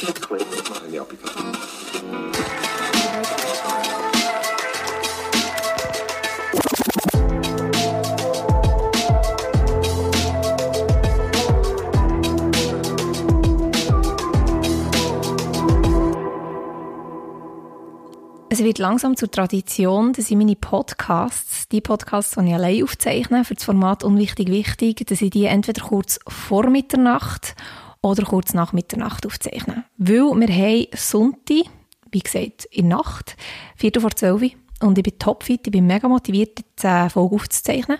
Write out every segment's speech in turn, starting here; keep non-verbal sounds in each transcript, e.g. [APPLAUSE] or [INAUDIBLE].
Ja, bitte. Es wird langsam zur Tradition, dass ich meine Podcasts, die Podcasts, die ich allein aufzeichne, für das Format Unwichtig Wichtig, dass ich die entweder kurz vor Mitternacht oder kurz nach Mitternacht aufzeichne. Weil wir haben Sonntag, wie gesagt, in der Nacht, Viertel vor zwölf, und ich bin topfit, ich bin mega motiviert, die Folge aufzuzeichnen.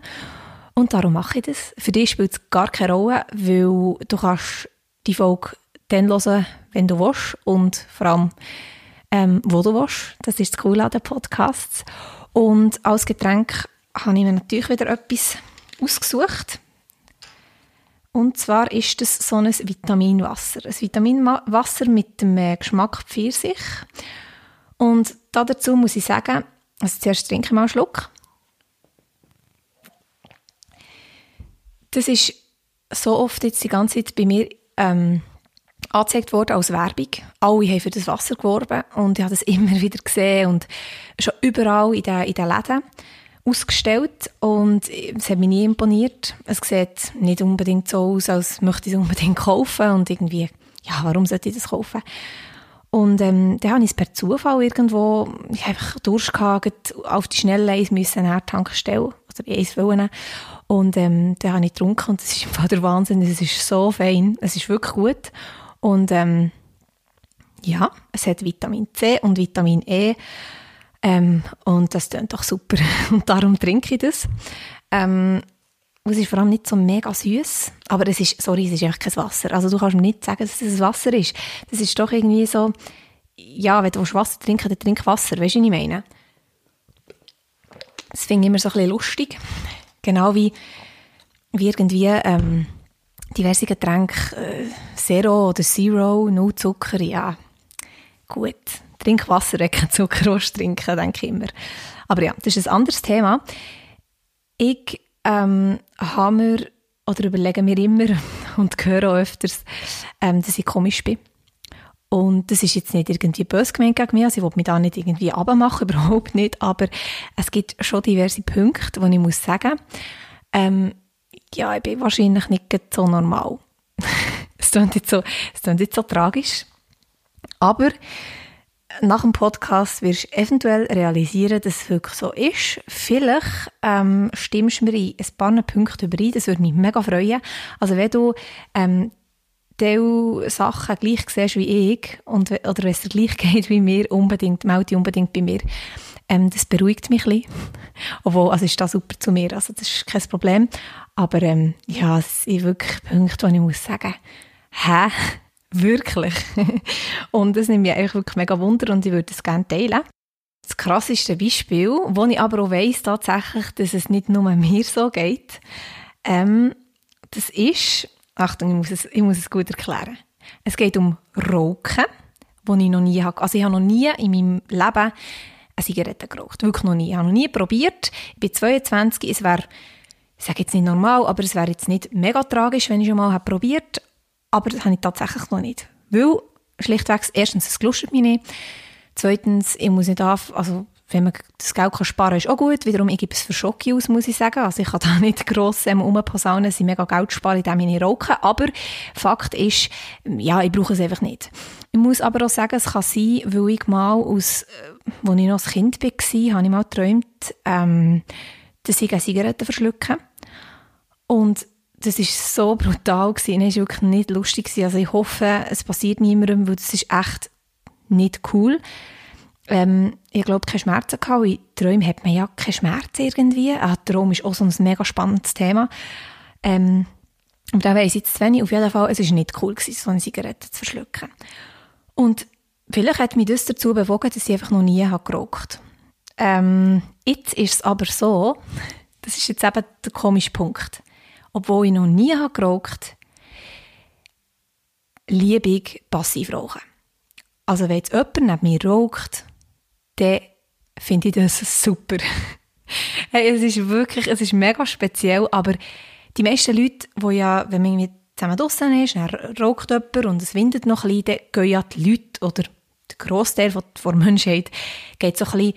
Und darum mache ich das. Für dich spielt es gar keine Rolle, weil du kannst die Folge dann hören, wenn du willst und vor allem ähm, wo du willst. Das ist das Coole an den Podcasts. Und als Getränk habe ich mir natürlich wieder etwas ausgesucht. Und zwar ist das so ein Vitaminwasser. Ein Vitaminwasser mit dem äh, Geschmack Pfirsich. Und dazu muss ich sagen, also zuerst trinke ich mal einen Schluck. Das ist so oft jetzt die ganze Zeit bei mir ähm, angezeigt worden als Werbung. Alle haben für das Wasser geworben und ich habe das [LAUGHS] immer wieder gesehen und schon überall in den, in den Läden ausgestellt und es hat mich nie imponiert. Es sieht nicht unbedingt so aus, als möchte ich es unbedingt [LAUGHS] kaufen und irgendwie, ja, warum sollte ich das kaufen? Und ähm, dann habe ich es per Zufall irgendwo, einfach Durst gehabt, auf die schnelle Eis müssen eine Tankstelle, oder Eis wollen. Und ähm, dann habe ich getrunken und das ist einfach der Wahnsinn, es ist so fein, es ist wirklich gut. Und ähm, ja, es hat Vitamin C und Vitamin E. Ähm, und das klingt doch super. [LAUGHS] Und darum trinke ich das. Ähm, es ist vor allem nicht so mega süß, aber es ist, sorry, es ist einfach kein Wasser. Also du kannst mir nicht sagen, dass es Wasser ist. Das ist doch irgendwie so, ja, wenn du Wasser trinken dann trink Wasser, weißt du, was ich meine? Das finde ich immer so ein bisschen lustig. [LAUGHS] Genau wie, wie irgendwie ähm, diverse Getränke, äh, Zero oder Zero, null Zucker, ja, gut. Trink Wasser, kein Zucker trinken, denke ich immer. Aber ja, das ist ein anderes Thema. Ich ähm, habe mir, oder überlege mir immer [LAUGHS] und höre auch öfters, ähm, dass ich komisch bin. Und das ist jetzt nicht irgendwie böse gemeint gegen mich, also ich will mich da nicht irgendwie abmachen, [LAUGHS] überhaupt nicht, aber es gibt schon diverse Punkte, die ich muss sagen, ähm, ja, ich bin wahrscheinlich nicht so normal. [LAUGHS] es klingt jetzt so, klingt jetzt so tragisch. Aber nach dem Podcast wirst du eventuell realisieren, dass es wirklich so ist. Vielleicht ähm, stimmst du mir in ein paar Punkte überein, das würde mich mega freuen. Also wenn du ähm, diese Sachen gleich siehst wie ich und, oder wenn es dir gleich [LAUGHS] geht wie mir, unbedingt, melde dich unbedingt bei mir. Ähm, das beruhigt mich ein bisschen. [LAUGHS] Obwohl, also ist das super zu mir, also das ist kein Problem. Aber ähm, ja, es sind wirklich Punkte, wo ich muss sagen, hä? Wirklich? [LAUGHS] und das nimmt mich eigentlich wirklich mega Wunder und ich würde es gerne teilen. Das krasseste Beispiel, wo ich aber auch weiss tatsächlich, dass es nicht nur mir so geht, ähm, das ist, Achtung, ich muss, es, ich muss es gut erklären. Es geht um Rauchen, wo ich noch nie habe. Also ich habe noch nie in meinem Leben eine Zigarette geraucht. Wirklich noch nie. Ich habe noch nie probiert. Ich bin 22. Es wäre, ich sage jetzt nicht normal, aber es wäre jetzt nicht mega tragisch, wenn ich schon mal habe probiert. Aber das habe ich tatsächlich noch nicht. Weil, schlichtweg, erstens, es gelustet mich nicht. Zweitens, ich muss nicht auf, also wenn man das Geld kann sparen kann, ist auch gut. Wiederum, ich gebe es für Schocke aus, muss ich sagen. Also ich kann [LAUGHS] da nicht gross ähm, rumposaunen, sie mega Geld sparen, indem ich nicht rauche. Aber Fakt ist, ja, ich brauche es einfach nicht. Ich muss aber auch sagen, es kann sein, weil ich mal aus, äh, als ich noch ein Kind war, habe ich mal geträumt, ähm, dass ich eine Zigarette verschlucke. Und das ist so brutal gewesen. Es war wirklich nicht lustig gewesen. Also ich hoffe, es passiert niemandem, weil das ist echt nicht cool. Ähm, ich glaube, keine Schmerzen gehabt. In Träumen hat man ja keine Schmerzen irgendwie. Ah, Traum ist auch so ein mega spannendes Thema. Ähm, und da weiss ich jetzt wenig. Auf jeden Fall, es war nicht cool gewesen, so eine Zigarette zu verschlucken. Und vielleicht hat mich das dazu bewogen, dass ich einfach noch nie habe geraucht ähm, Jetzt ist es aber so, das ist jetzt eben der komische Punkt. Obwohl ich noch nie habe geraucht liebe ich passiv rauchen. Also wenn jetzt jemand neben mir raucht, dann finde ich das super. [LAUGHS] hey, es ist wirklich, es ist mega speziell, aber die meisten Leute, die ja, wenn man mit zusammen draussen ist, dann raucht jemand und es windet noch ein bisschen, dann gehen ja die Leute oder der Grossteil der Menschheit geht so ein bisschen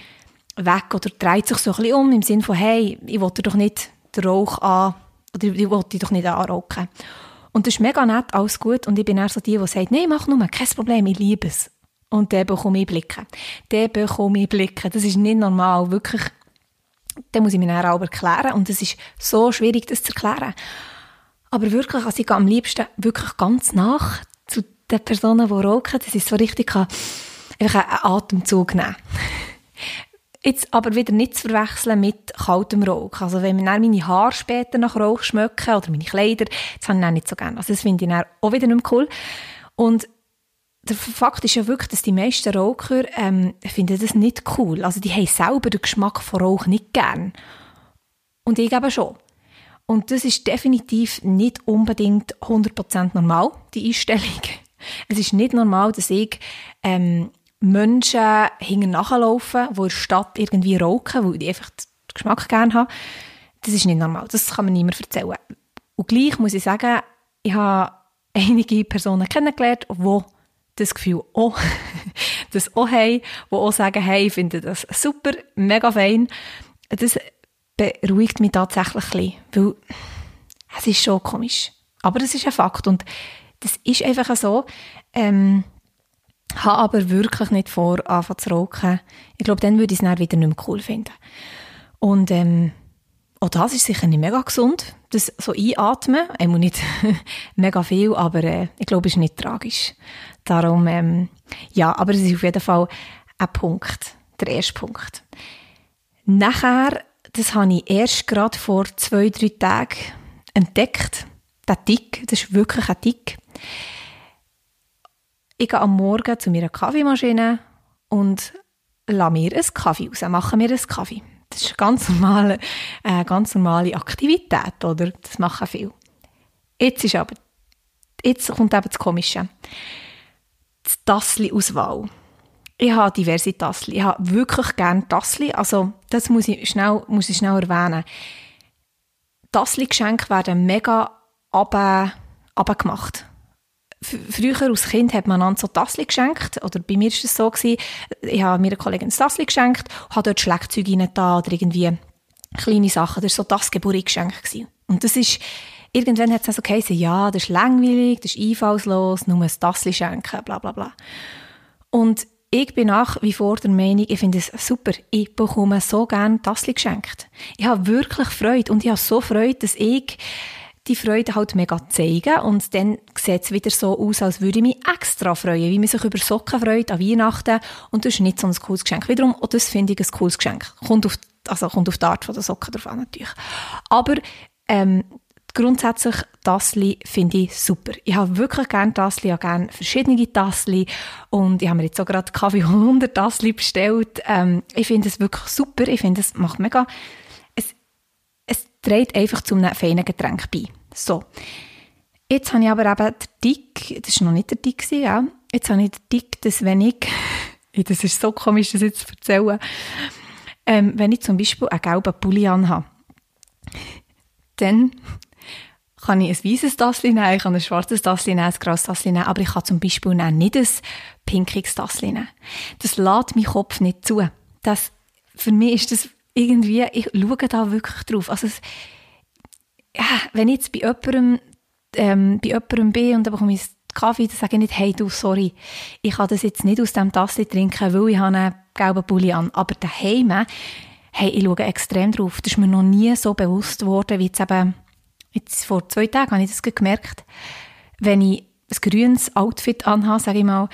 weg oder dreht sich so ein bisschen um im Sinne von, hey, ich will doch nicht den Rauch an, oder ich will dich doch nicht anrauchen. Und das ist mega nett, alles gut. Und ich bin eher so die, die sagt, nein, mach nur, kein Problem, ich liebe es. Und der bekomme ich Blicke. Der bekomme ich Blicke. Das ist nicht normal, wirklich. Den muss ich mir dann auch erklären. Und es ist so schwierig, das zu erklären. Aber wirklich, also ich gehe am liebsten wirklich ganz nach zu den Personen, die rauchen. Das ist so richtig, einfach einen Atemzug nehmen. Jetzt aber wieder nicht zu verwechseln mit kaltem Rauch. Also wenn mir meine Haare später nach Rauch schmecken oder meine Kleider, das habe ich dann nicht so gerne. Also das finde ich auch wieder nicht cool. Und der Fakt ist ja wirklich, dass die meisten Raucher ähm, finden das nicht cool. Also die haben selber den Geschmack von Rauch nicht gern. Und ich eben schon. Und das ist definitiv nicht unbedingt 100% normal, die Einstellung. [LAUGHS] Es ist nicht normal, dass ich ähm, Menschen hinten nachlaufen, die in der Stadt irgendwie rauchen, weil die einfach den Geschmack gerne haben. Das ist nicht normal. Das kann man niemand erzählen. Und gleich muss ich sagen, ich habe einige Personen kennengelernt, die das Gefühl auch, [LAUGHS] das auch haben, die auch sagen, hey, ich finde das super, mega fein. Das beruhigt mich tatsächlich ein bisschen, weil es ist schon komisch. Aber das ist ein Fakt und das ist einfach so. Ähm, habe aber wirklich nicht vor, anfangen zu rauchen. Ich glaube, dann würde ich es dann wieder nicht mehr cool finden. Und ähm, auch das ist sicher nicht mega gesund, das so einatmen. Einmal nicht [LAUGHS] mega viel, aber äh, ich glaube, es ist nicht tragisch. Darum, ähm, ja, aber es ist auf jeden Fall ein Punkt, der erste Punkt. Nachher, das habe ich erst gerade vor zwei, drei Tagen entdeckt, der Tick, das ist wirklich ein Tick. Ich gehe am Morgen zu meiner Kaffeemaschine und lasse mir einen Kaffee raus, mache mir einen Kaffee. Das ist eine ganz normale, äh, ganz normale Aktivität, oder? Das machen viele. Jetzt ist aber, jetzt kommt eben das Komische. Die Tassli-Auswahl. Ich habe diverse Tassli. Ich habe wirklich gerne Tassli. Also, das muss ich schnell, muss ich schnell erwähnen. Tassli-Geschenke werden mega abgemacht früher als Kind hat man einander so Tassli geschenkt, oder bei mir war es so, gewesen, ich habe mir eine Kollegin ein Tassli geschenkt, habe dort Schlagzeuge rein da oder irgendwie kleine Sachen, das war so das Geburtsgeschenk. Und das ist, irgendwann hat es dann so geheißen, ja, das ist langweilig, das ist einfallslos, nur ein Tassli schenken, bla bla bla. Und ich bin nach wie vor der Meinung, ich finde es super. Ich bekomme so gerne Tassli geschenkt. Ich habe wirklich Freude und ich habe so Freude, dass ich die Freude halt mega zeigen und dann sieht es wieder so aus, als würde ich mich extra freuen, wie man sich über Socken freut an Weihnachten und das ist nicht so ein cooles Geschenk. Wiederum, auch das finde ich ein cooles Geschenk. Kommt auf, also kommt auf die Art von der Socken drauf an natürlich. Aber ähm, grundsätzlich Tassli finde ich super. Ich habe wirklich gerne Tassli, ich habe gerne verschiedene Tassli und ich habe mir jetzt auch gerade Kaffee [LAUGHS] 100 Tassli bestellt. Ähm, ich finde es wirklich super, ich finde es macht mega trägt einfach zu einem feinen Getränk bei. So. Jetzt habe ich aber eben den Dick, das war noch nicht der Dick, ja. Jetzt habe ich den Dick, dass wenn ich, [LAUGHS] das ist so komisch, das jetzt zu erzählen, ähm, wenn ich zum Beispiel einen gelben Pulli habe, dann kann ich ein weißes Tassli nehmen, ich kann ein schwarzes Tassli nehmen, ein graues Tassli nehmen, aber ich kann zum Beispiel nicht ein pinkiges Tassli nehmen. Das lädt mein Kopf nicht zu. Das, für mich ist das irgendwie, ich schaue da wirklich drauf. Also es, ja, wenn ich jetzt bei jemandem, ähm, bei jemandem bin und dann bekomme ich Kaffee, dann sage ich nicht, hey du, sorry, ich kann das jetzt nicht aus dem Tasse trinken, weil ich habe einen gelben Pulli an. Aber daheim, hey, ich schaue extrem drauf. Das ist mir noch nie so bewusst geworden, wie jetzt eben, jetzt vor zwei Tagen habe ich das gemerkt. Wenn ich ein grünes Outfit anhabe, sage ich mal,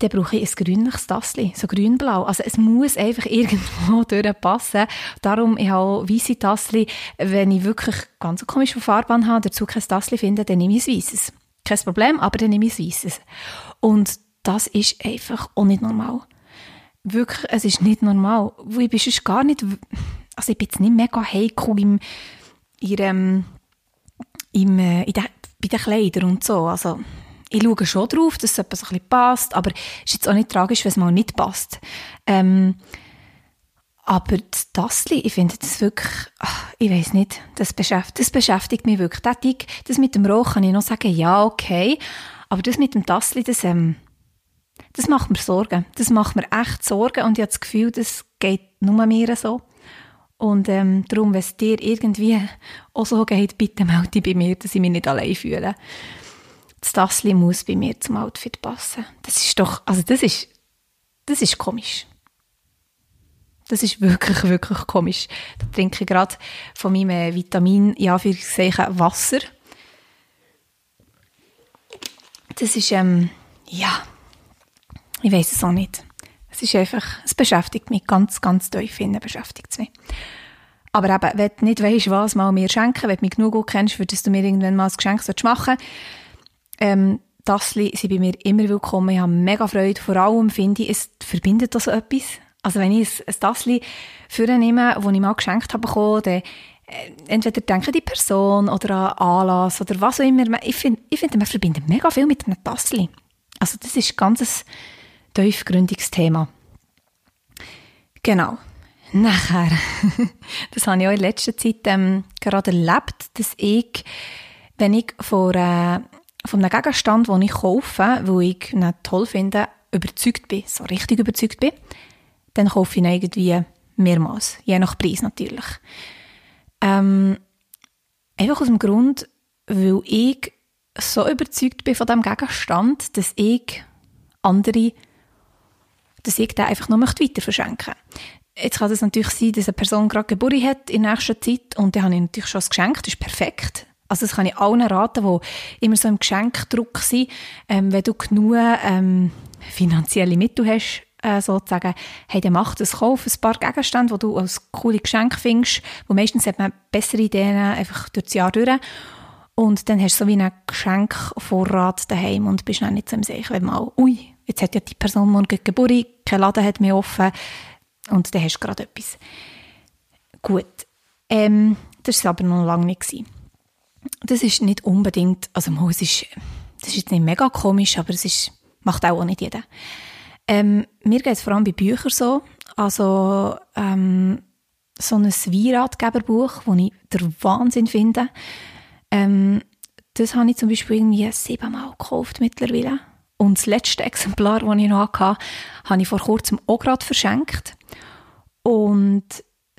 dann brauche ich ein grünliches Tassli, so grünblau. Also es muss einfach [LAUGHS] irgendwo durchpassen. Darum, ich habe weisse Tassli, wenn ich wirklich ganz komische Farbe habe, dazu kein Tassli finde, dann nehme ich ein weisses. Kein Problem, aber dann nehme ich ein weisses. Und das ist einfach auch nicht normal. Wirklich, es ist nicht normal. Ich bin sonst gar nicht, also ich bin jetzt nicht mega heikel im, in, im, äh, in de, bei den Kleidern und so. Also, ich schaue schon drauf, dass es etwas ein bisschen passt, aber es ist jetzt auch nicht tragisch, wenn es mal nicht passt. Ähm, Aber das Tassli, ich finde das wirklich, ach, ich weiß nicht, das beschäftigt, das beschäftigt mich wirklich. Das, das mit dem Rauch kann ich noch sagen, ja, okay. Aber das mit dem Tassli, das, ähm, das macht mir Sorgen. Das macht mir echt Sorgen und ich habe das Gefühl, das geht nur mir so. Und ähm, darum, wenn es dir irgendwie auch so geht, bitte melde dich bei mir, dass ich mich nicht allein fühle. Das Tassli muss bei mir zum Outfit passen. Das ist doch, also das ist, das ist komisch. Das ist wirklich, wirklich komisch. Da trinke ich gerade von meinem äh, Vitamin, ja, für Wasser. Das ist, ähm, ja, ich weiß es auch nicht. Es ist einfach, es beschäftigt mich ganz, ganz tief innen, beschäftigt es mich. Aber eben, wenn du nicht weißt, was mal mir schenken, wenn du mich genug gut kennst, für dass du mir irgendwann mal ein Geschenk machen ähm, Tassli sind bei mir immer willkommen. Ich habe mega Freude. Vor allem finde ich, es verbindet das etwas. Also wenn ich ein, Tassli nehme, das ich mal geschenkt habe dann äh, entweder denke die Person oder an Anlass oder was auch immer. Ich finde, ich finde man verbindet mega viel mit einem Tassli. Also das ist ganz ein tiefgründiges Thema. Genau. Nachher, [LAUGHS] das habe ich auch in letzter Zeit ähm, gerade erlebt, dass ich, wenn ich vor, äh, einem Gegenstand, den ich kaufe, wo ich ihn toll finde, überzeugt bin, so richtig überzeugt bin, dann kaufe ich ihn irgendwie mehrmals, je nach Preis natürlich. Ähm, einfach aus dem Grund, weil ich so überzeugt bin von dem Gegenstand, dass ich andere, dass ich den einfach noch weiter verschenken. Jetzt kann es natürlich sein, dass eine Person gerade Geburt hat in nächster Zeit und dann habe ich natürlich schon das Geschenk, das ist perfekt. Also das kann ich allen raten, die immer so im Geschenkdruck sind. Ähm, wenn du genug ähm, finanzielle Mittel hast, äh, sozusagen, hey, dann mach das, kauf ein paar Gegenstände, die du als coole Geschenk findest, wo meistens hat man bessere Ideen einfach durch das Jahr durch. Und dann hast du so wie einen Geschenkvorrat daheim und bist dann nicht so im Sicher, wenn mal, ui, jetzt hat ja die Person morgen Geburt, kein Laden hat mehr offen und dann hast du gerade etwas. Gut, ähm, das war aber noch lange nicht. Gewesen. Das ist nicht unbedingt, also mal, es ist, das ist jetzt nicht mega komisch, aber es ist, macht auch nicht jeder. Ähm, mir geht es vor allem bei Büchern so. Also ähm, so ein Wie-Ratgeberbuch, das ich der Wahnsinn finde. Ähm, das habe ich zum Beispiel irgendwie siebenmal gekauft mittlerweile. Und das letzte Exemplar, das ich noch hatte, habe ich vor kurzem auch gerade verschenkt. Und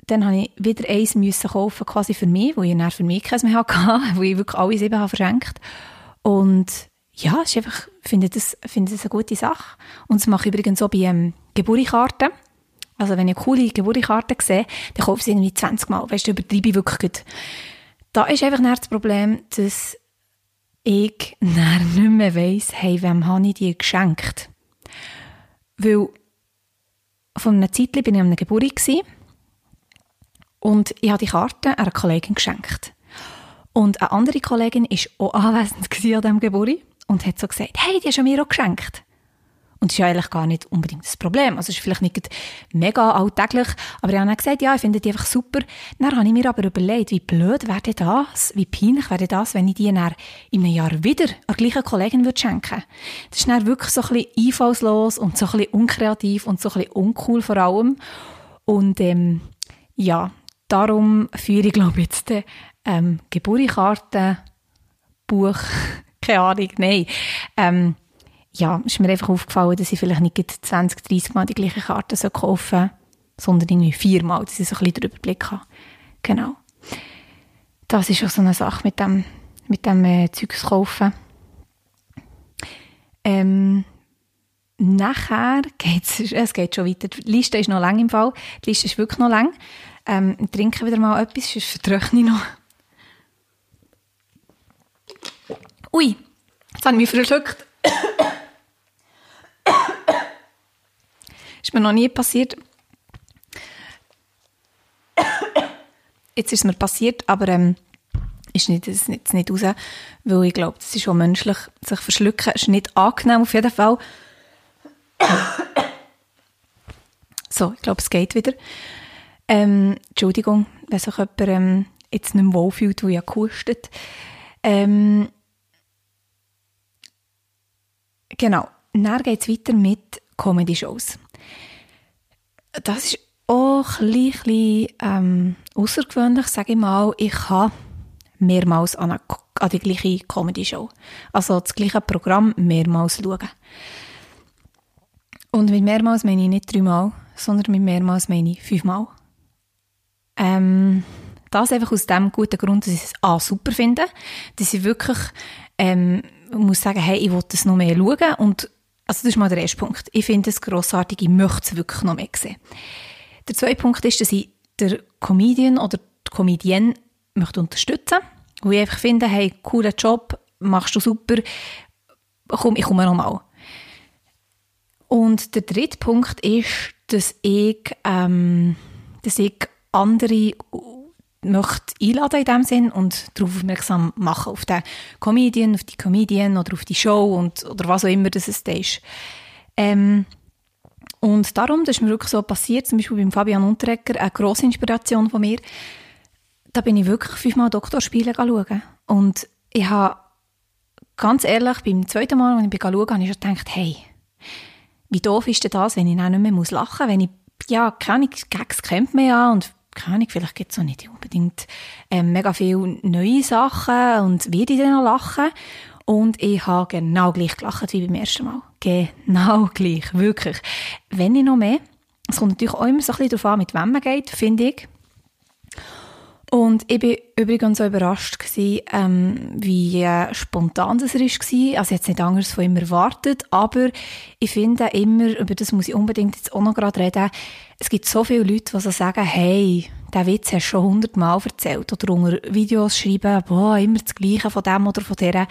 dann habe ich wieder eins müssen kaufen, quasi für mich, wo ich dann für mich keins mehr hatte, [LAUGHS] wo ich wirklich alle sieben habe verschenkt. Und ja, einfach, finde das, finde das eine gute Sache. Und das mache ich übrigens so bei ähm, Geburtskarten. Also wenn ich coole Geburtskarte sehe, dann kaufe ich sie irgendwie 20 Mal. Weißt du, übertreibe ich wirklich gut. Da ist einfach das Problem, dass ich nicht mehr weiss, hey, wem habe ich die geschenkt? Weil von einer Zeit bin ich an einer Geburt und ich habe die Karte einer Kollegin geschenkt. Und eine andere Kollegin war auch anwesend [LAUGHS] an diesem Geburt und hat so gesagt, hey, die hast du mir auch geschenkt. Und das ist ja eigentlich gar nicht unbedingt das Problem. Also es ist vielleicht nicht mega alltäglich, aber ich habe dann gesagt, ja, ich finde die einfach super. Dann habe ich mir aber überlegt, wie blöd wäre das, wie peinlich wäre das, wenn ich die dann in einem Jahr wieder der gleichen Kollegin würde schenken. Das ist dann wirklich so ein bisschen einfallslos und so ein bisschen unkreativ und so ein bisschen uncool vor allem. Und ähm, ja, darum führe ich, glaube ich, jetzt den ähm, Geburtskarte, Buch [LAUGHS] keine Ahnung, nein. Ähm, ja, ist mir einfach aufgefallen, dass ich vielleicht nicht 20, 30 Mal die gleiche Karte so kaufen sondern irgendwie viermal, dass ich so ein bisschen den Überblick habe. Genau. Das ist auch so eine Sache mit dem, mit dem äh, Zeugs kaufen. Ähm, nachher [LAUGHS] geht es schon weiter. Die Liste ist noch lang im Fall. Die Liste ist wirklich noch lang. Ähm, trinke wieder mal etwas, sonst vertröchne ich noch. Ui, jetzt habe ich mich verschluckt. ist mir noch nie passiert. Jetzt ist es mir passiert, aber ähm, ist nicht, das nicht, nicht raus, weil ich glaube, das ist schon menschlich, sich verschlucken ist nicht angenehm auf jeden Fall. so, ich glaube, es geht wieder. Ähm, Entschuldigung, wenn sich jemand ähm, jetzt nicht wohlfühlt, der ja gehustet. Ähm, Genau. Dann geht es weiter mit Comedy-Shows. Das ist auch ein bisschen ähm, außergewöhnlich, sage ich mal. Ich habe mehrmals an, eine, an die gleiche Comedy-Show, also das gleiche Programm mehrmals schauen. Und mit mehrmals meine ich nicht dreimal, sondern mit mehrmals meine ich fünfmal. Ähm, das einfach aus dem guten Grund, dass ich es A, super finde, dass ich wirklich ähm, muss sagen, hey, ich will das noch mehr schauen und also das ist mal der erste Punkt. Ich finde es grossartig, ich möchte es wirklich noch mehr sehen. Der zweite Punkt ist, dass ich den Comedian oder die Comedienne möchte unterstützen möchte, wo ich einfach finde, hey, cooler Job, machst du super, komm, ich komme nochmal. Und der dritte Punkt ist, dass ich, ähm, dass ich andere möchte einladen in dem Sinn und darauf aufmerksam machen, auf den Comedian, auf die Comedian oder auf die Show und, oder was auch immer das ist. Ähm, und darum, das ist mir wirklich so passiert, zum Beispiel beim Fabian Unterrecker, eine grosse Inspiration von mir, da bin ich wirklich fünfmal Doktorspiele schauen. Und ich habe, ganz ehrlich, beim zweiten Mal, als ich schauen habe ich schon gedacht, hey, wie doof ist denn das, wenn ich dann nicht mehr lachen muss, wenn ich, ja, keine Gags kennt man ja und keine Ahnung, vielleicht gibt es auch nicht unbedingt ähm, mega viele neue Sachen und werde ich dann noch lachen. Und ich habe genau gleich gelacht wie beim ersten Mal. Genau [LAUGHS] gleich, wirklich. Wenn ich noch mehr, es kommt natürlich auch immer so ein bisschen darauf an, mit wem man geht, finde ich. Und ich war übrigens so überrascht, gewesen, ähm, wie äh, spontan das war. Also jetzt nicht anders von ihm erwartet, aber ich finde immer, über das muss ich unbedingt jetzt auch noch gerade reden, es gibt so viele Leute, die so sagen, hey, der Witz hast du schon hundertmal erzählt oder unter Videos schreiben, boah, immer das Gleiche von dem oder von der.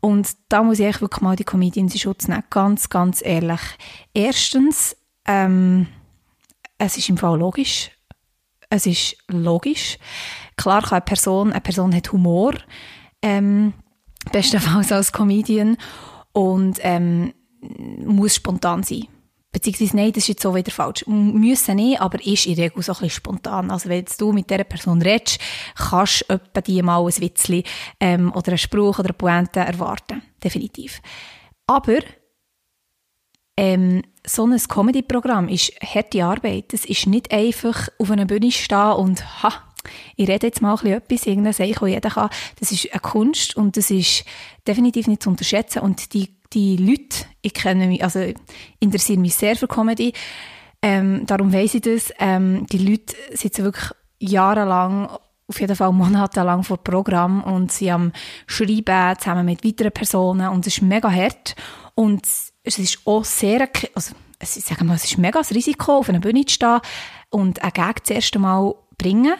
Und da muss ich wirklich mal die Comedians in Schutz nehmen, ganz, ganz ehrlich. Erstens, ähm, es ist im Fall logisch, es ist logisch. Klar kann eine Person, eine Person hat Humor, ähm, bestenfalls als Comedian, und ähm, muss spontan sein. Beziehungsweise, nein, das ist jetzt so wieder falsch. Müssen nicht, aber ist in der Regel so ein bisschen spontan. Also, wenn du mit dieser Person redest, kannst du etwa die mal ein Witzchen ähm, oder einen Spruch oder eine Pointe erwarten. Definitiv. Aber ähm, so ein Comedy-Programm ist harte Arbeit. Es ist nicht einfach auf einer Bühne stehen und ha, ich rede jetzt mal ein bisschen etwas, irgendein Seich, das jeder kann. Das ist eine Kunst und das ist definitiv nicht zu unterschätzen. Und die, die Leute, ich kenne mich, also interessieren mich sehr für Comedy, ähm, darum weiss ich das. Ähm, die Leute sitzen wirklich jahrelang auf jeden Fall monatelang vor Programm und sie haben Schreiben zusammen mit weiteren Personen und es ist mega hart und es ist auch sehr, also ich sage mal, es ist mega das Risiko, auf einer Bühne zu stehen und einen Gag das erste Mal bringen.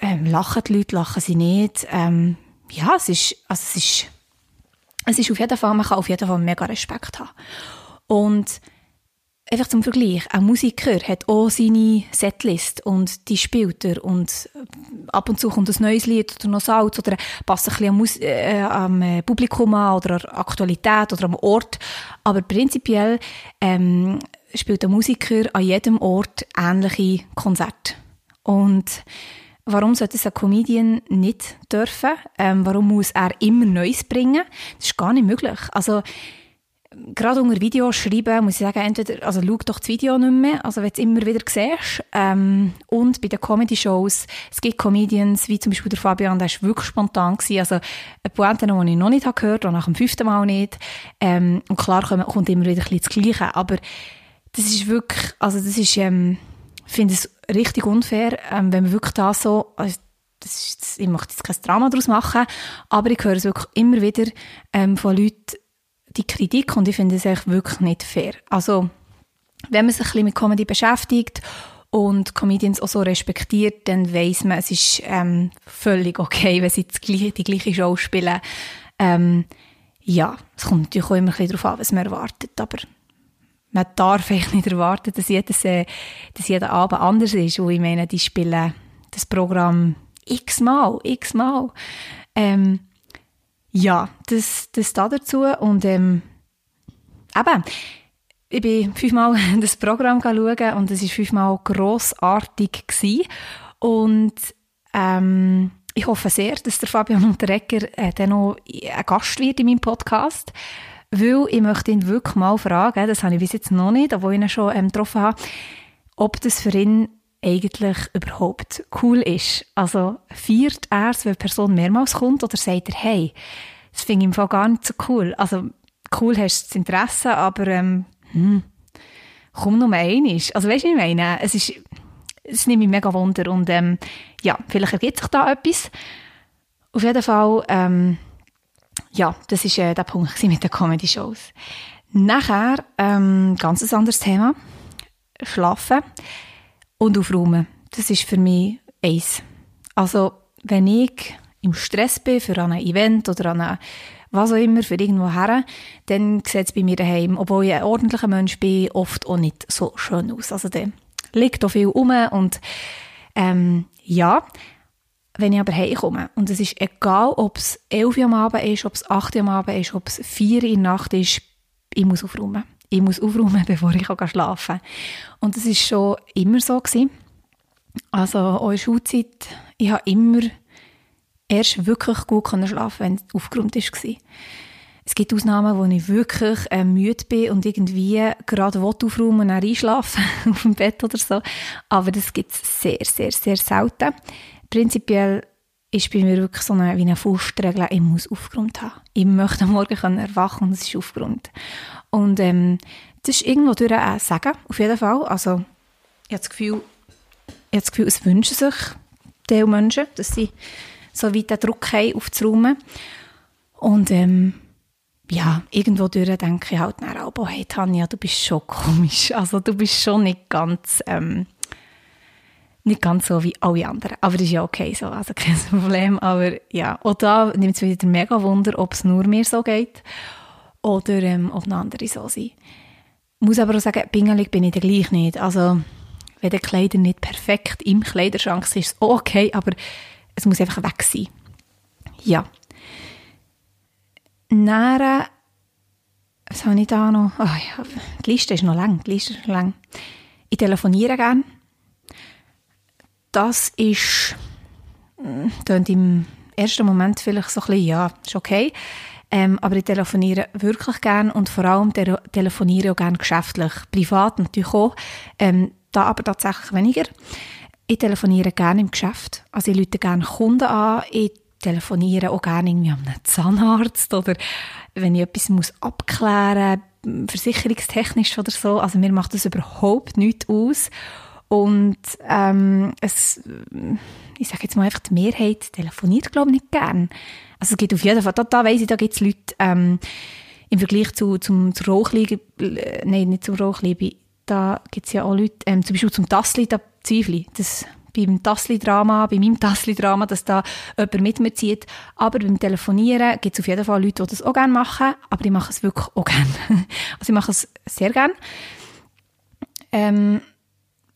Ähm, lachen die Leute, lachen sie nicht. Ähm, ja, es ist, also es ist, es ist auf jeden Fall, man kann auf jeden Fall mega Respekt haben. Und einfach zum Vergleich, ein Musiker hat auch seine Setlist und die spielt er und äh, ab und zu kommt ein neues Lied oder noch Salz oder passt ein bisschen am, äh, am äh, Publikum an oder an Aktualität oder am Ort. Aber prinzipiell ähm, spielt der Musiker an jedem Ort ähnliche Konzerte. Und Warum sollte es ein Comedian nicht dürfen? Ähm, warum muss er immer Neues bringen? Das ist gar nicht möglich. Also, gerade unter Videos schreiben, muss ich sagen, entweder, also schau doch das Video nicht mehr, also wenn du es immer wieder siehst. Ähm, und bei den Comedy-Shows, es gibt Comedians, wie zum Beispiel der Fabian, der war wirklich spontan gewesen, also eine Pointe, die ich noch nicht habe gehört und nach dem fünften Mal nicht. Ähm, und klar kommt, immer wieder ein bisschen das Gleiche, aber das ist wirklich, also das ist, ähm, finde es richtig unfair, ähm, wenn man wirklich da so, also das ist, ich möchte jetzt kein Drama daraus machen, aber ich höre es wirklich immer wieder ähm, von Leuten, die Kritik und ich finde es echt wirklich nicht fair. Also, wenn man sich ein bisschen mit Comedy beschäftigt und Comedians auch so respektiert, dann weiß man, es ist ähm, völlig okay, wenn sie die, gleiche Show spielen. Ähm, ja, es kommt natürlich auch immer ein bisschen darauf an, was man erwartet, aber man darf eigentlich nicht erwarten, dass, jedes, äh, dass jeder Abend anders ist. Und ich meine, die spielen das Programm x-mal, x-mal. Ähm, ja, das, das da dazu. Und ähm, eben, ich bin fünfmal [LAUGHS] das Programm schauen und es war fünfmal grossartig. Gewesen. Und ähm, ich hoffe sehr, dass der Fabian Unterrecker äh, dann noch ein Gast wird in meinem Podcast. Weil ich möchte ihn wirklich mal fragen, das habe ich bis jetzt noch nicht, obwohl ich ihn schon ähm, getroffen habe, ob das für ihn eigentlich überhaupt cool ist. Also feiert er es, wenn die Person mehrmals kommt oder sagt er, hey, das finde ich im Fall gar nicht so cool. Also cool hast du das Interesse, aber ähm, hm, komm nur einmal. Also weißt du, was ich meine? Es ist, es nimmt mich mega Wunder und ähm, ja, vielleicht ergibt sich da etwas. Auf jeden Fall, ähm, ja, das ist äh, der Punkt mit den Comedy-Shows. Nachher, ähm, ganz ein anderes Thema. Schlafen und aufräumen. Das ist für mich eins. Also, wenn ich im Stress bin für ein Event oder an was auch immer, für irgendwo her, dann sieht es bei mir daheim, obwohl ich ein ordentlicher Mensch bin, oft auch nicht so schön aus. Also, dann liegt auch viel rum und ähm, ja, wenn ich aber heimkomme und es ist egal, ob es 11 Uhr am Abend ist, ob es 8 Uhr am Abend ist, ob es 4 Uhr in der Nacht ist, ich muss aufräumen. Ich muss aufräumen, [LAUGHS] bevor ich schlafen kann. Und das war schon immer so. Gewesen. Also der Schulzeit, ich habe immer erst wirklich gut schlafen wenn es aufgeräumt war. Es gibt Ausnahmen, wo ich wirklich äh, müde bin und irgendwie gerade aufräumen und dann einschlafen [LAUGHS] auf dem Bett oder so. Aber das gibt es sehr, sehr, sehr selten. Prinzipiell ist bei mir wirklich so eine, wie eine Faustregel, ich muss aufgeräumt haben. Ich möchte am Morgen können erwachen und es ist aufgeräumt. Und ähm, das ist irgendwo durch ein Sagen, auf jeden Fall. Also ich habe das Gefühl, ich habe das Gefühl es wünschen sich die Menschen, dass sie so weit den Druck haben, aufzuräumen. Und ähm, ja, irgendwo durch denke ich halt nach oh, hey Tanja, du bist schon komisch. Also du bist schon nicht ganz... Ähm, nicht ganz so wie alle anderen. Aber das ist ja okay so, also kein [LAUGHS] Problem. Aber ja, auch da nimmt es wieder mega Wunder, ob es nur mir so geht oder ähm, ob noch andere so sind. Ich muss aber auch sagen, pingelig bin ich gleich nicht. Also, wenn die Kleider nicht perfekt im Kleiderschrank sind, ist es okay, aber es muss einfach weg sein. Ja. Nähren, was habe ich da noch? Oh ja, die Liste ist noch lang, die Liste ist noch lang. Ich telefoniere gerne das ist, klingt hm, im ersten Moment vielleicht so ein bisschen, ja, ist okay. Ähm, aber ich telefoniere wirklich gerne und vor allem te telefoniere auch gerne geschäftlich. Privat natürlich auch, ähm, da aber tatsächlich weniger. Ich telefoniere gerne im Geschäft. Also ich rufe gerne Kunden an. Ich telefoniere auch gerne irgendwie an einen Zahnarzt oder wenn ich etwas muss abklären muss, versicherungstechnisch oder so. Also mir macht das überhaupt nichts aus. Und ähm, es, ich sage jetzt mal einfach, die Mehrheit telefoniert, glaube ich, nicht gern. Also es gibt auf jeden Fall, da, da weiss ich, da gibt es Leute, ähm, im Vergleich zu, zum, zur Rauchliebe, äh, nein, nicht zum Rauchliebe, da gibt es ja auch Leute, ähm, zum Beispiel zum Tassli, da zweifle das, beim Tassli-Drama, bei meinem Tassli-Drama, dass da jemand mit mir zieht. Aber beim Telefonieren gibt es auf jeden Fall Leute, die das auch gerne machen, aber ich mache es wirklich auch gerne. [LAUGHS] also ich mache es sehr gerne. Ähm,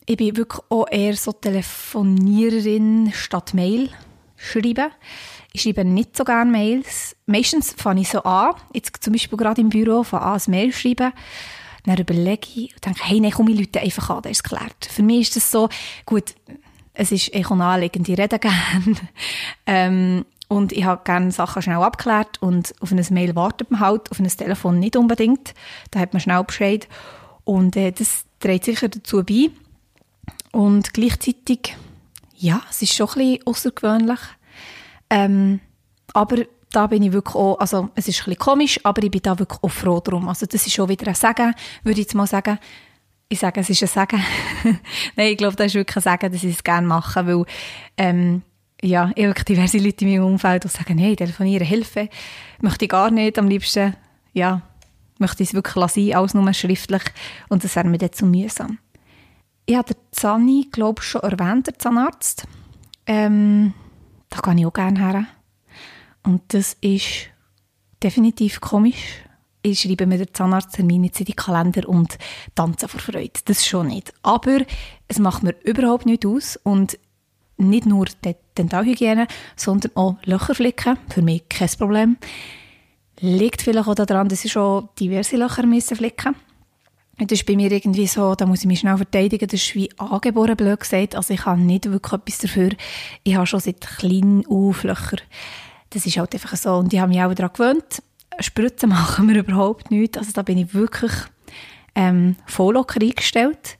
ich bin wirklich auch eher so Telefoniererin statt Mail schreiben. Ich schreibe nicht so gerne Mails. Meistens fange ich so an, jetzt zum Beispiel gerade im Büro, fange an, ein Mail schreiben. Dann überlege ich und denke, hey, nein, komm, ich Leute einfach an, das ist geklärt. Für mich ist das so, gut, es ist echt naheliegend, ich rede [LAUGHS] gerne. ähm, und ich habe gerne Sachen schnell abgeklärt und auf ein Mail wartet man halt, auf ein Telefon nicht unbedingt. Da hat man schnell Bescheid. Und äh, das trägt sicher dazu bei, und gleichzeitig, ja, es ist schon ein bisschen außergewöhnlich. Ähm, aber da bin ich wirklich auch, also es ist ein bisschen komisch, aber ich bin da wirklich auch froh drum. Also das ist schon wieder ein Sagen, würde ich jetzt mal sagen. Ich sage, es ist ein Sagen. [LAUGHS] Nein, ich glaube, das ist wirklich ein Sagen, dass ich es gerne mache, weil ähm, ja, ich habe diverse Leute in meinem Umfeld, die sagen, hey, telefonieren, Hilfe, möchte ich gar nicht, am liebsten, ja, möchte ich es wirklich lassen, alles nur schriftlich und das wäre mir dann zu mühsam. Ich habe den Zani, glaube ich, schon erwähnt, der Zahnarzt. Ähm, da gehe ich auch gerne her. Und das ist definitiv komisch. Ich schreibe mir den Zahnarzttermin jetzt in die Kalender und tanze vor Freude. Das schon nicht. Aber es macht mir überhaupt nichts aus. Und nicht nur die Dentalhygiene, sondern auch Löcherflicken. Für mich kein Problem. Liegt vielleicht auch daran, dass ich schon diverse Löcher flicken das ist bei mir irgendwie so, da muss ich mich schnell verteidigen, das ist wie angeboren, blöd gesagt. Also ich habe nicht wirklich etwas dafür. Ich habe schon seit klein Auflöcher. Das ist halt einfach so. Und ich habe mich auch daran gewöhnt. Spritzen [LAUGHS] machen wir überhaupt nichts. Also da bin ich wirklich ähm, voll locker eingestellt.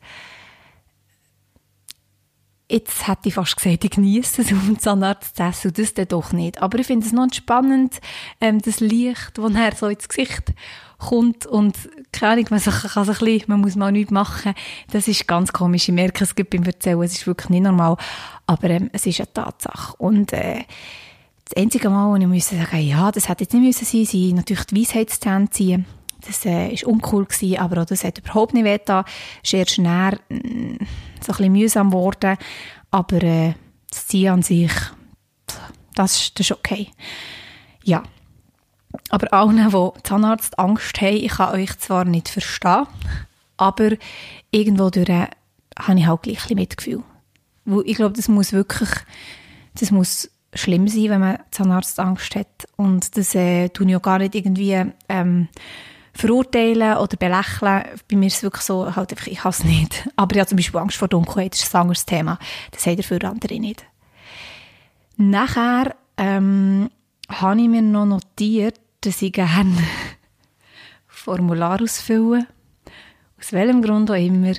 jetzt hätte ich fast gesagt, ich genieße es, [LAUGHS] um Zahnarzt zu essen und das dann doch nicht. Aber ich finde es noch spannend, ähm, das Licht, das er so ins Gesicht kommt und keine Ahnung, man, sich, kann sich ein bisschen, man muss mal nichts machen. Das ist ganz komisch. Ich merke es beim Erzählen, es ist wirklich nicht normal. Aber ähm, es ist eine Tatsache. Und äh, das einzige Mal, wo ich musste sagen, ja, das hätte jetzt nicht müssen sein, sind natürlich die Weisheitszähne ziehen. Das äh, uncool gewesen, aber auch das hat überhaupt nicht weh Es ist erst schnell mm, so ein bisschen mühsam geworden. Aber äh, das Ziehen an sich, das, das ist okay. Ja. Aber allen, die Zahnarztangst haben, ich kann euch zwar nicht verstehen, aber irgendwo durch äh, habe ich halt gleich ein Mitgefühl. ich glaube, das muss wirklich, das muss schlimm sein, wenn man Zahnarztangst hat. Und das äh, tue ich auch gar nicht irgendwie ähm, verurteilen oder belächeln. Bei mir ist es wirklich so, halt einfach, ich hasse es nicht. [LAUGHS] Aber ich habe zum Beispiel Angst vor Dunkelheit, das ist ein anderes Thema. Das haben für andere nicht. Nachher ähm, habe ich mir noch notiert, dass ich gerne Formular ausfüllen. Aus welchem Grund auch immer.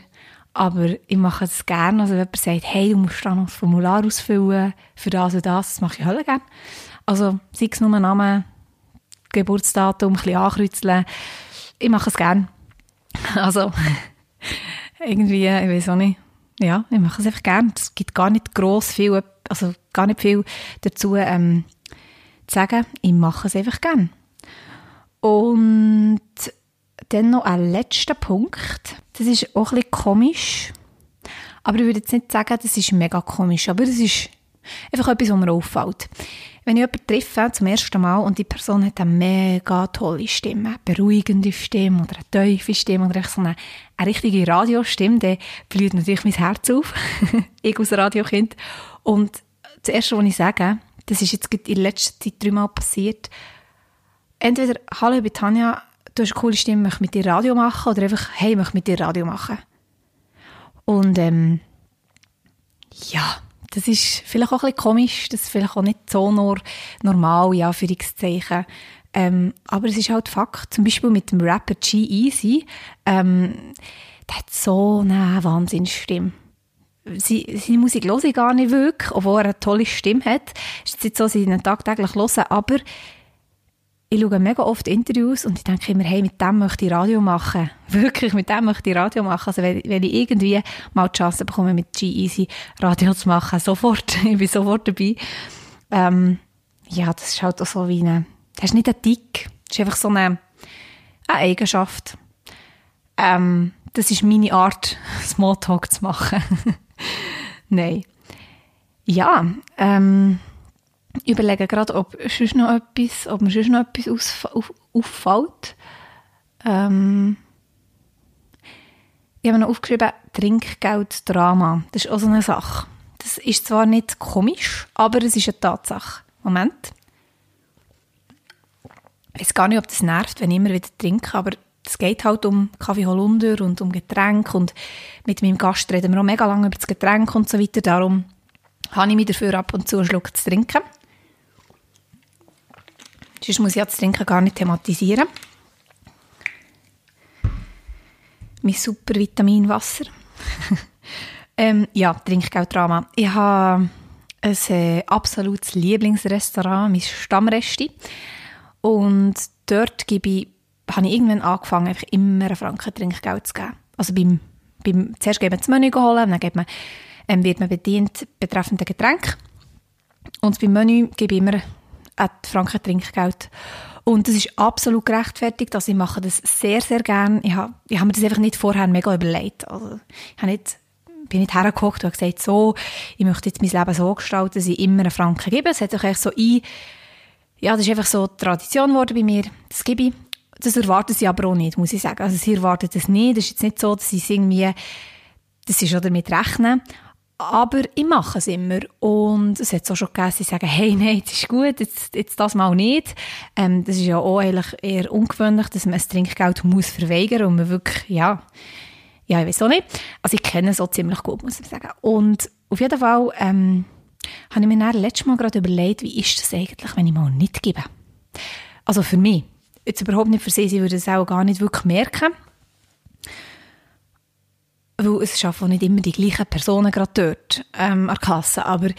Aber ich mache es gerne. Also wenn jemand sagt, hey, du musst da noch ein Formular ausfüllen für das und das, das mache ich halt gerne. Also sei es nur Name, Geburtsdatum, ein bisschen ankreuzeln. Ich mache es gerne. [LAUGHS] Also irgendwie, ich weiß auch nicht. Ja, ich mache es einfach gerne. Es gibt gar nicht gross viel, also gar nicht viel dazu ähm, zu sagen. Ich mache es einfach gerne. Und dann noch ein letzter Punkt. Das ist auch ein bisschen komisch. Aber ich würde jetzt nicht sagen, das ist mega komisch. Aber es ist einfach etwas, was mir auffällt. Wenn ich jemanden treffe, zum ersten Mal, und die Person hat eine mega tolle Stimme, eine beruhigende Stimme oder eine tiefe Stimme oder so eine, eine richtige Radiostimme, dann blüht natürlich mein Herz auf. [LAUGHS] ich als Radiokind. Und das Erste, was ich sage, das ist jetzt in letzter Zeit dreimal passiert, entweder «Hallo, ich Tanja, du hast eine coole Stimme, möchte mit dir Radio machen oder einfach, hey, ich möchte mit dir Radio machen. Und ähm, ja, das ist vielleicht auch ein bisschen komisch, das ist vielleicht auch nicht so nur normal, ja, für Zeichen. Ähm, aber es ist halt Fakt. Zum Beispiel mit dem Rapper G-Eazy, ähm, der hat so eine Wahnsinnsstimme. Sie, seine Musik höre ich gar nicht wirklich, obwohl er eine tolle Stimme hat. Es ist jetzt so, sie ihn tagtäglich hören, aber ich schaue mega oft Interviews und ich denke immer, hey, mit dem möchte ich Radio machen. [LAUGHS] Wirklich, mit dem möchte ich Radio machen. Also wenn, wenn ich irgendwie mal die Chance bekomme, mit G-Easy Radio zu machen, sofort, [LAUGHS] ich bin sofort dabei. Ähm, ja, das ist halt auch so wie eine, das ist nicht ein Tick, das ist einfach so eine, eine Eigenschaft. Ähm, das ist meine Art, [LAUGHS] Smalltalk zu machen. Nein. Ja, ähm, überlege gerade, ob, sonst noch etwas, ob mir sonst noch etwas auf, auffällt. Ähm, ich habe noch aufgeschrieben, Trinkgelddrama. Das ist auch so eine Sache. Das ist zwar nicht komisch, aber es ist eine Tatsache. Moment. Ich weiß gar nicht, ob das nervt, wenn ich immer wieder trinke, aber es geht halt um Kaffee Holunder und um Getränke und mit meinem Gast reden wir auch mega lange über das Getränk und so weiter. Darum habe ich mich dafür ab und zu einen Schluck zu trinken. Sonst muss ich das Trinken gar nicht thematisieren. Mein super Vitaminwasser. [LAUGHS] ähm, ja, Trinkgelddrama. Ich habe ein äh, absolutes Lieblingsrestaurant, mein Stammresti. Und dort gebe ich, habe ich irgendwann angefangen, einfach immer einen Franken Trinkgeld zu geben. Also beim, beim, zuerst geben wir das Menü holen, dann man, ähm, wird man bedient betreffend Getränk. Und beim Menü gebe ich immer die Franken Trinkgeld. Und das ist absolut gerechtfertigt. Also ich mache das sehr, sehr gerne. Ich habe, ich habe mir das einfach nicht vorher mega überlegt. Also ich habe nicht, bin nicht hergekocht und gesagt, so, ich möchte jetzt mein Leben so gestalten, dass ich immer einen Franken gebe. Es hat sich eigentlich so ein, ja, das ist einfach so Tradition geworden bei mir. Das gebe ich. Das erwarten sie aber auch nicht, muss ich sagen. Also sie erwarten das nicht. Das ist jetzt nicht so, dass sie irgendwie, das ist schon damit rechnen. Aber ich mache es immer. Und es hat auch schon gegeben, sie sagen, hey, nein, das ist gut, jetzt, jetzt das mal nicht. Ähm, das ist ja auch eigentlich eher ungewöhnlich, dass man das Trinkgeld muss verweigern und man wirklich, ja, ja, ich weiß auch nicht. Also ich kenne es auch ziemlich gut, muss ich sagen. Und auf jeden Fall ähm, habe ich mir dann letztes Mal gerade überlegt, wie ist das eigentlich, wenn ich mal nicht gebe. Also für mich. Jetzt überhaupt nicht für sie, sie würden es auch gar nicht wirklich merken. Weil es schaffen nicht immer die gleichen Personen gerade dort ähm, an der Kasse. Aber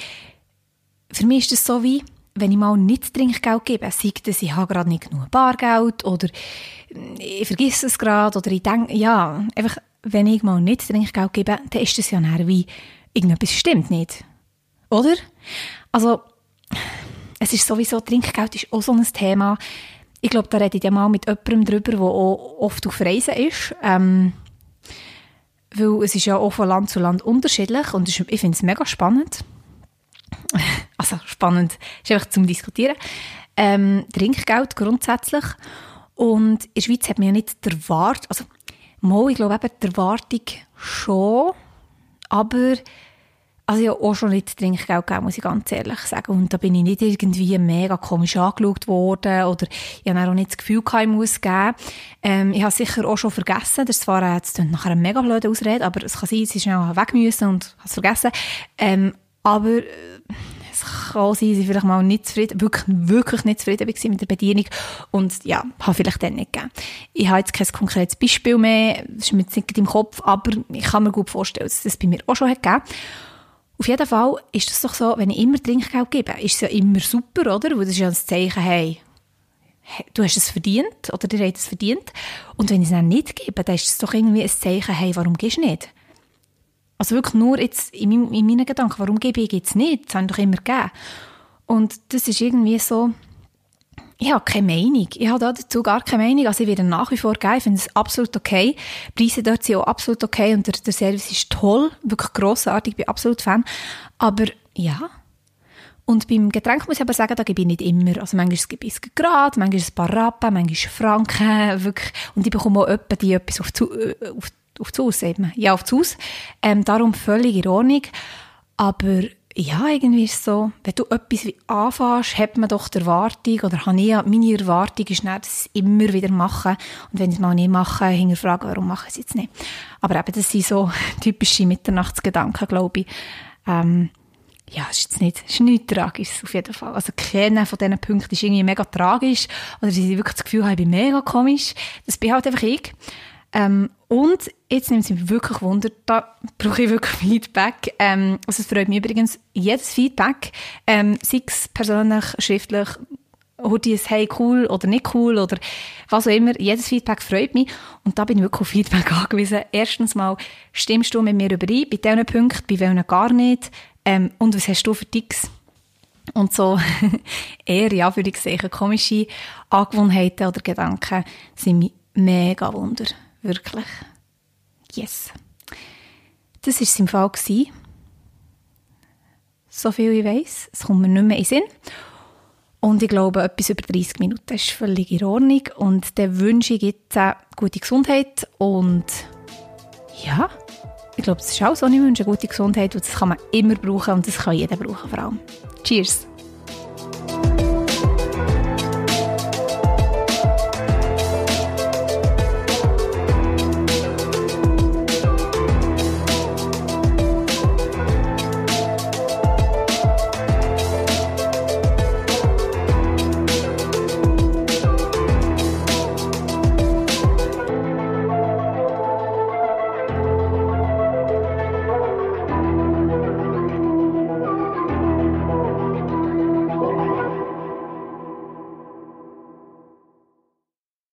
für mich ist es so wie, wenn ich mal nicht Trinkgeld gebe, sei das, ich habe gerade nicht genug Bargeld oder ich vergesse es gerade oder ich denke, ja, einfach, wenn ich mal nicht Trinkgeld gebe, dann ist das ja nachher wie, irgendetwas stimmt nicht. Oder? Also, es ist sowieso, Trinkgeld ist auch so ein Thema. Ich glaube, da rede ich ja mal mit jemandem drüber, der auch oft auf Reisen ist. Ähm, weil es ist ja auch von Land zu Land unterschiedlich und ich finde es mega spannend. [LAUGHS] Also spannend ist einfach zum Diskutieren. Ähm, Trinkgeld grundsätzlich. Und in der Schweiz hat man ja nicht der Wart, also mal, ich glaube eben der Erwartung schon, aber also ich habe auch schon nicht Trinkgeld gegeben, muss ich ganz ehrlich sagen. Und da bin ich nicht irgendwie mega komisch angeschaut worden oder ich habe auch nicht das Gefühl gehabt, ich muss geben. Ähm, ich habe sicher auch schon vergessen, das zwar jetzt nachher eine mega blöde Ausrede, aber es kann sein, dass ich schnell weg müssen und habe es vergessen. Ähm, aber äh, es kann sein, dass ich vielleicht mal nicht zufrieden, wirklich, wirklich nicht zufrieden war mit der Bedienung und ja, habe vielleicht dann nicht gegeben. Ich habe jetzt kein konkretes Beispiel mehr, das ist mir jetzt nicht im Kopf, aber ich kann mir gut vorstellen, dass das bei mir auch schon hat gegeben auf jeden Fall ist es doch so, wenn ich immer Trinkgeld gebe, ist es ja immer super, oder? Weil das ist ja ein Zeichen, hey, du hast es verdient oder dir hat es verdient. Und wenn ich es dann nicht gebe, dann ist es doch irgendwie ein Zeichen, hey, warum gehst du nicht? Also wirklich nur jetzt in, meinem, in meinen Gedanken, warum gebe ich jetzt nicht? Das haben doch immer gegeben. Und das ist irgendwie so, ich habe keine Meinung. Ich habe dazu gar keine Meinung. Also ich werde nach wie vor geben. Ich finde es absolut okay. Die Preise dort sind auch absolut okay und der, der Service ist toll. Wirklich grossartig. Ich bin absolut Fan. Aber ja. Und beim Getränk muss ich aber sagen, da gebe ich nicht immer. Also manchmal gebe ich es Grad, manchmal ein paar Rappen, manchmal Franken. Wirklich. Und ich bekomme auch etwa die etwas auf, zu, äh, auf, auf Haus eben. Ja, auf Haus. Ähm, darum völlig in Ordnung. Aber ja, irgendwie ist es so, wenn du etwas wie anfängst, hat man doch die Erwartung, oder habe ich, meine Erwartung ist nicht, dass ich es immer wieder mache. Und wenn ich es mal nicht mache, hinterfragen, warum mache ich es jetzt nicht. Aber eben, das sind so [LAUGHS] typische Mitternachtsgedanken, glaube ich. Ähm, ja, es ist jetzt nicht, es ist nichts Tragisches, auf jeden Fall. Also, keiner von diesen Punkten ist irgendwie mega tragisch, oder sie wirklich das Gefühl haben, ich bin mega komisch. Das bin halt einfach ich. Ähm, und jetzt nimmt es mich wirklich Wunder, da brauche ich wirklich Feedback. Ähm, also es freut mich übrigens jedes Feedback, ähm, sei es persönlich, schriftlich, Hurtis, hey, cool oder nicht cool oder was auch immer. Jedes Feedback freut mich. Und da bin ich wirklich auf Feedback [LAUGHS] angewiesen. Erstens mal, stimmst du mit mir überein bei diesen Punkten, bei welchen gar nicht? Ähm, und was hast du für Ticks? Und so [LAUGHS] eher, ja, würde ich sagen, komische Angewohnheiten oder Gedanken sind mich mega wunder. Wirklich. Yes. Das war im Fall. So viel ich weiß. Es kommt mir nicht mehr in den Sinn. Und ich glaube, etwas über 30 Minuten ist völlig in Ordnung. Und dann wünsche ich jetzt gute Gesundheit. Und ja, ich glaube, das ist auch so. Ich wünsche gute Gesundheit. Und das kann man immer brauchen und das kann jeder brauchen vor allem. Cheers!